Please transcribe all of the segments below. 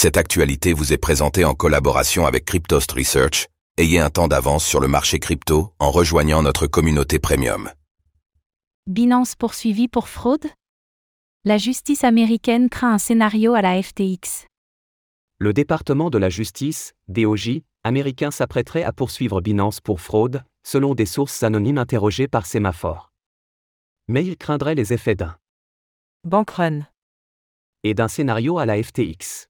Cette actualité vous est présentée en collaboration avec Cryptost Research. Ayez un temps d'avance sur le marché crypto en rejoignant notre communauté premium. Binance poursuivi pour fraude? La justice américaine craint un scénario à la FTX. Le département de la justice, DOJ, américain s'apprêterait à poursuivre Binance pour fraude, selon des sources anonymes interrogées par Semaphore. Mais il craindrait les effets d'un Bank run. et d'un scénario à la FTX.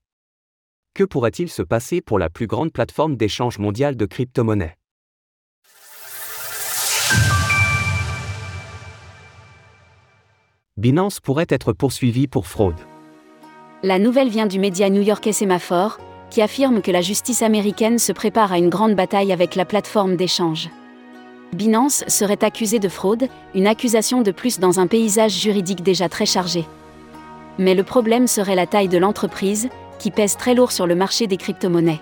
Que pourrait-il se passer pour la plus grande plateforme d'échange mondiale de crypto-monnaies? Binance pourrait être poursuivi pour fraude. La nouvelle vient du média new-yorkais Semaphore, qui affirme que la justice américaine se prépare à une grande bataille avec la plateforme d'échange. Binance serait accusée de fraude, une accusation de plus dans un paysage juridique déjà très chargé. Mais le problème serait la taille de l'entreprise, qui pèse très lourd sur le marché des crypto-monnaies.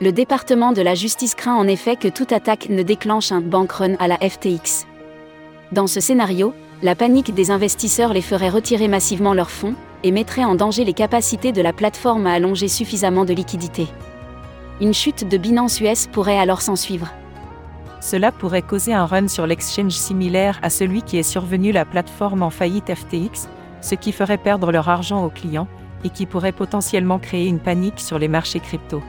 Le département de la justice craint en effet que toute attaque ne déclenche un bank run à la FTX. Dans ce scénario, la panique des investisseurs les ferait retirer massivement leurs fonds et mettrait en danger les capacités de la plateforme à allonger suffisamment de liquidités. Une chute de Binance US pourrait alors s'ensuivre. Cela pourrait causer un run sur l'exchange similaire à celui qui est survenu la plateforme en faillite FTX, ce qui ferait perdre leur argent aux clients et qui pourrait potentiellement créer une panique sur les marchés crypto.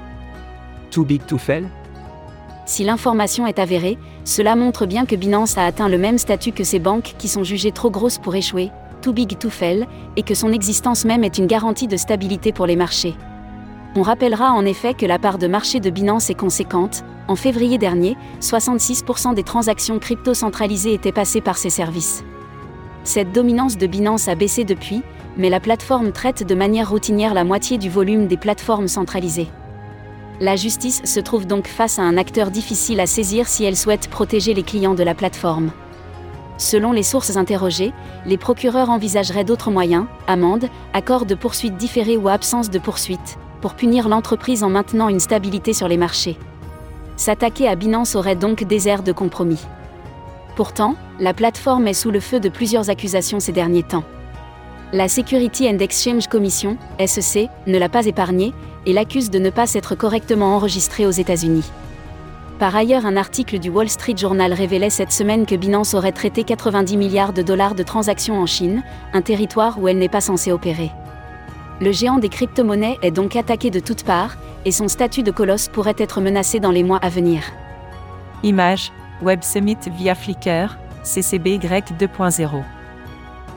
Too big to fail? Si l'information est avérée, cela montre bien que Binance a atteint le même statut que ces banques qui sont jugées trop grosses pour échouer, too big to fail, et que son existence même est une garantie de stabilité pour les marchés. On rappellera en effet que la part de marché de Binance est conséquente. En février dernier, 66% des transactions crypto centralisées étaient passées par ces services. Cette dominance de Binance a baissé depuis, mais la plateforme traite de manière routinière la moitié du volume des plateformes centralisées. La justice se trouve donc face à un acteur difficile à saisir si elle souhaite protéger les clients de la plateforme. Selon les sources interrogées, les procureurs envisageraient d'autres moyens, amendes, accords de poursuite différés ou absence de poursuite, pour punir l'entreprise en maintenant une stabilité sur les marchés. S'attaquer à Binance aurait donc des airs de compromis. Pourtant, la plateforme est sous le feu de plusieurs accusations ces derniers temps. La Security and Exchange Commission, SEC, ne l'a pas épargnée et l'accuse de ne pas s'être correctement enregistrée aux États-Unis. Par ailleurs, un article du Wall Street Journal révélait cette semaine que Binance aurait traité 90 milliards de dollars de transactions en Chine, un territoire où elle n'est pas censée opérer. Le géant des crypto-monnaies est donc attaqué de toutes parts, et son statut de colosse pourrait être menacé dans les mois à venir. Image, Web Summit via Flickr, CCBY 2.0.